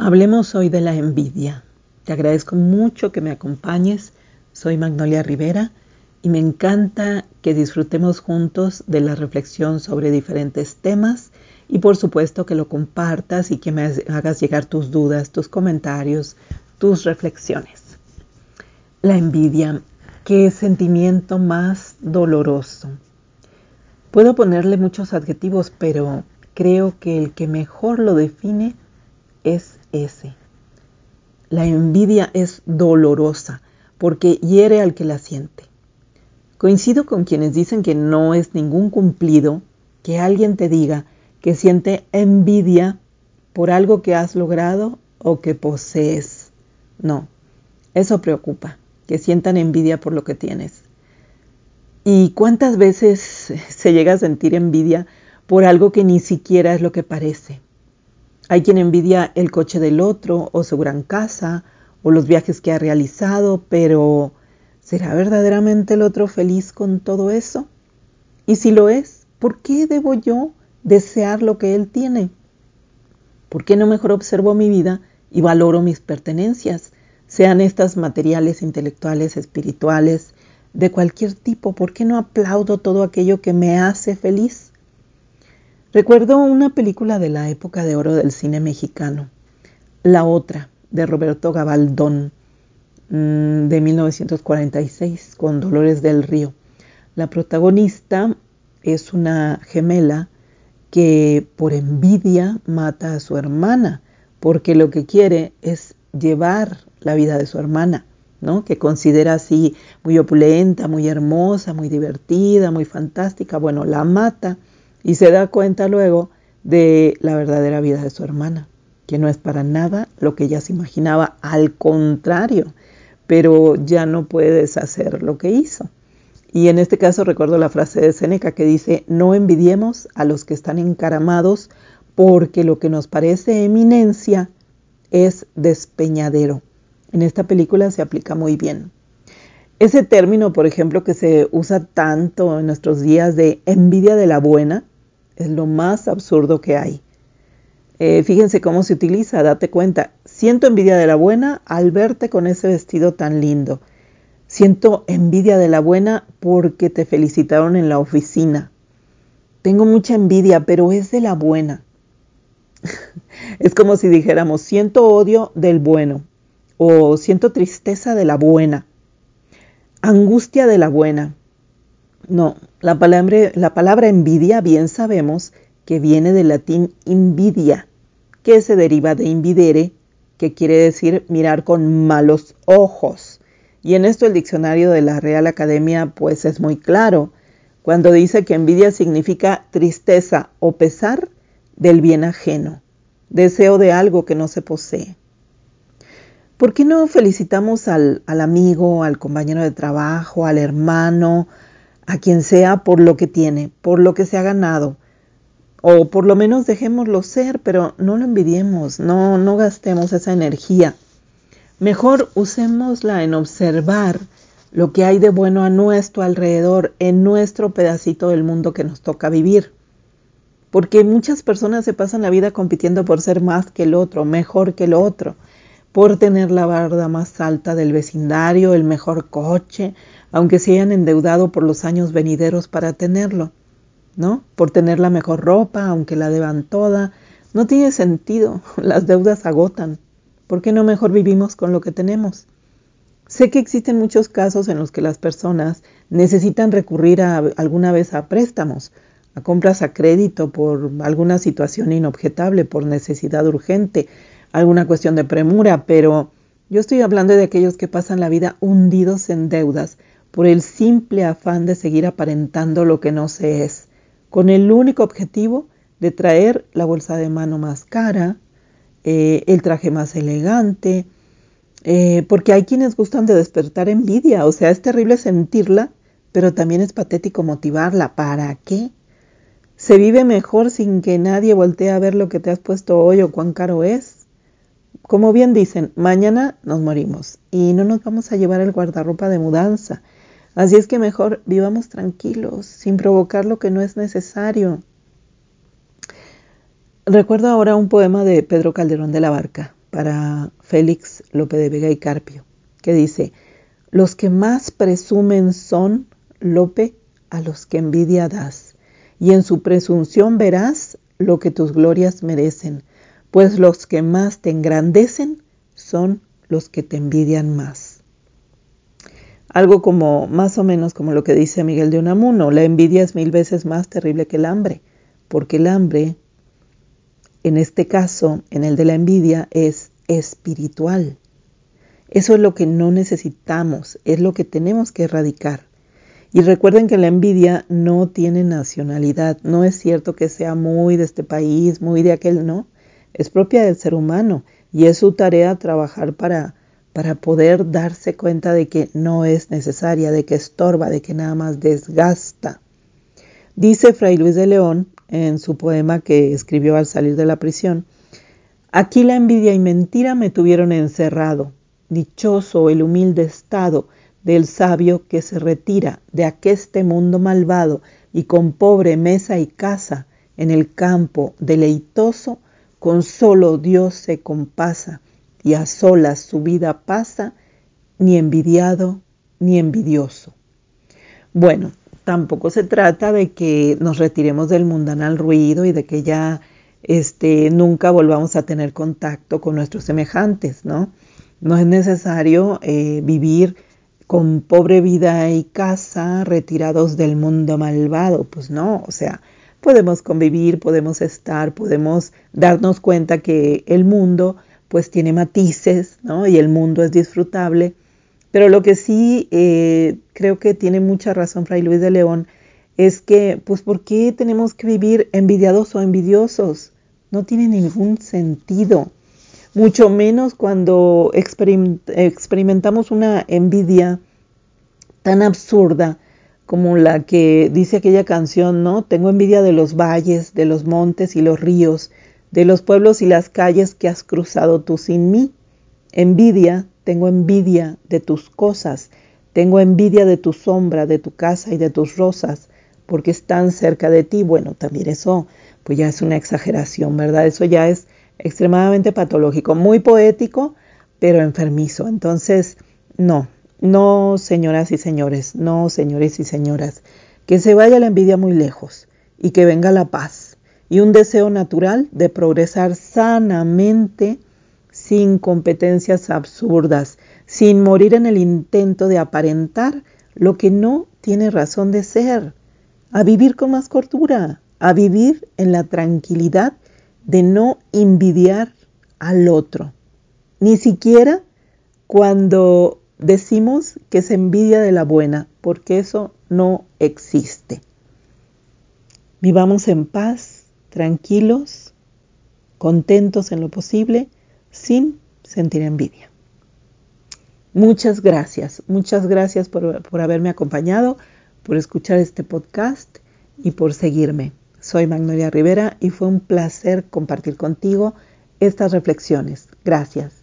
Hablemos hoy de la envidia. Te agradezco mucho que me acompañes. Soy Magnolia Rivera y me encanta que disfrutemos juntos de la reflexión sobre diferentes temas y por supuesto que lo compartas y que me hagas llegar tus dudas, tus comentarios, tus reflexiones. La envidia, qué sentimiento más doloroso. Puedo ponerle muchos adjetivos, pero creo que el que mejor lo define es La envidia es dolorosa porque hiere al que la siente. Coincido con quienes dicen que no es ningún cumplido que alguien te diga que siente envidia por algo que has logrado o que posees. No, eso preocupa, que sientan envidia por lo que tienes. ¿Y cuántas veces se llega a sentir envidia por algo que ni siquiera es lo que parece? Hay quien envidia el coche del otro o su gran casa o los viajes que ha realizado, pero ¿será verdaderamente el otro feliz con todo eso? Y si lo es, ¿por qué debo yo desear lo que él tiene? ¿Por qué no mejor observo mi vida y valoro mis pertenencias, sean estas materiales, intelectuales, espirituales, de cualquier tipo? ¿Por qué no aplaudo todo aquello que me hace feliz? Recuerdo una película de la época de oro del cine mexicano, La otra, de Roberto Gabaldón, mm, de 1946, con Dolores del Río. La protagonista es una gemela que por envidia mata a su hermana, porque lo que quiere es llevar la vida de su hermana, ¿no? que considera así muy opulenta, muy hermosa, muy divertida, muy fantástica. Bueno, la mata y se da cuenta luego de la verdadera vida de su hermana, que no es para nada lo que ella se imaginaba, al contrario, pero ya no puede deshacer lo que hizo. Y en este caso recuerdo la frase de Séneca que dice, no envidiemos a los que están encaramados porque lo que nos parece eminencia es despeñadero. En esta película se aplica muy bien. Ese término, por ejemplo, que se usa tanto en nuestros días de envidia de la buena, es lo más absurdo que hay. Eh, fíjense cómo se utiliza, date cuenta. Siento envidia de la buena al verte con ese vestido tan lindo. Siento envidia de la buena porque te felicitaron en la oficina. Tengo mucha envidia, pero es de la buena. es como si dijéramos, siento odio del bueno o siento tristeza de la buena, angustia de la buena. No, la palabra, la palabra envidia bien sabemos que viene del latín invidia, que se deriva de invidere, que quiere decir mirar con malos ojos. Y en esto el diccionario de la Real Academia pues es muy claro, cuando dice que envidia significa tristeza o pesar del bien ajeno, deseo de algo que no se posee. ¿Por qué no felicitamos al amigo, al compañero de trabajo, al hermano, a quien sea por lo que tiene, por lo que se ha ganado. O por lo menos dejémoslo ser, pero no lo envidiemos, no, no gastemos esa energía. Mejor usémosla en observar lo que hay de bueno a nuestro alrededor, en nuestro pedacito del mundo que nos toca vivir. Porque muchas personas se pasan la vida compitiendo por ser más que el otro, mejor que el otro, por tener la barda más alta del vecindario, el mejor coche, aunque se hayan endeudado por los años venideros para tenerlo, ¿no? Por tener la mejor ropa, aunque la deban toda. No tiene sentido, las deudas agotan. ¿Por qué no mejor vivimos con lo que tenemos? Sé que existen muchos casos en los que las personas necesitan recurrir alguna vez a préstamos, a compras a crédito por alguna situación inobjetable, por necesidad urgente, alguna cuestión de premura, pero yo estoy hablando de aquellos que pasan la vida hundidos en deudas por el simple afán de seguir aparentando lo que no se es, con el único objetivo de traer la bolsa de mano más cara, eh, el traje más elegante, eh, porque hay quienes gustan de despertar envidia, o sea, es terrible sentirla, pero también es patético motivarla. ¿Para qué? Se vive mejor sin que nadie voltee a ver lo que te has puesto hoy o cuán caro es. Como bien dicen, mañana nos morimos y no nos vamos a llevar el guardarropa de mudanza. Así es que mejor vivamos tranquilos, sin provocar lo que no es necesario. Recuerdo ahora un poema de Pedro Calderón de la Barca, para Félix Lope de Vega y Carpio, que dice, los que más presumen son, Lope, a los que envidia das, y en su presunción verás lo que tus glorias merecen, pues los que más te engrandecen son los que te envidian más. Algo como, más o menos como lo que dice Miguel de Unamuno, la envidia es mil veces más terrible que el hambre, porque el hambre, en este caso, en el de la envidia, es espiritual. Eso es lo que no necesitamos, es lo que tenemos que erradicar. Y recuerden que la envidia no tiene nacionalidad, no es cierto que sea muy de este país, muy de aquel, no, es propia del ser humano y es su tarea trabajar para para poder darse cuenta de que no es necesaria, de que estorba, de que nada más desgasta. Dice Fray Luis de León en su poema que escribió al salir de la prisión, aquí la envidia y mentira me tuvieron encerrado, dichoso el humilde estado del sabio que se retira de aqueste mundo malvado y con pobre mesa y casa en el campo deleitoso, con solo Dios se compasa y a solas su vida pasa, ni envidiado ni envidioso. Bueno, tampoco se trata de que nos retiremos del mundanal ruido y de que ya este, nunca volvamos a tener contacto con nuestros semejantes, ¿no? No es necesario eh, vivir con pobre vida y casa, retirados del mundo malvado, pues no, o sea, podemos convivir, podemos estar, podemos darnos cuenta que el mundo pues tiene matices, ¿no? Y el mundo es disfrutable. Pero lo que sí eh, creo que tiene mucha razón Fray Luis de León es que, pues, ¿por qué tenemos que vivir envidiados o envidiosos? No tiene ningún sentido. Mucho menos cuando experimentamos una envidia tan absurda como la que dice aquella canción, ¿no? Tengo envidia de los valles, de los montes y los ríos, de los pueblos y las calles que has cruzado tú sin mí. Envidia, tengo envidia de tus cosas, tengo envidia de tu sombra, de tu casa y de tus rosas, porque están cerca de ti. Bueno, también eso, pues ya es una exageración, ¿verdad? Eso ya es extremadamente patológico, muy poético, pero enfermizo. Entonces, no, no, señoras y señores, no, señores y señoras, que se vaya la envidia muy lejos y que venga la paz y un deseo natural de progresar sanamente sin competencias absurdas, sin morir en el intento de aparentar lo que no tiene razón de ser, a vivir con más cordura, a vivir en la tranquilidad de no envidiar al otro, ni siquiera cuando decimos que se envidia de la buena, porque eso no existe. Vivamos en paz tranquilos, contentos en lo posible, sin sentir envidia. Muchas gracias, muchas gracias por, por, haberme acompañado, por escuchar este podcast y por seguirme. Soy Magnolia Rivera y fue un placer compartir contigo estas reflexiones. Gracias.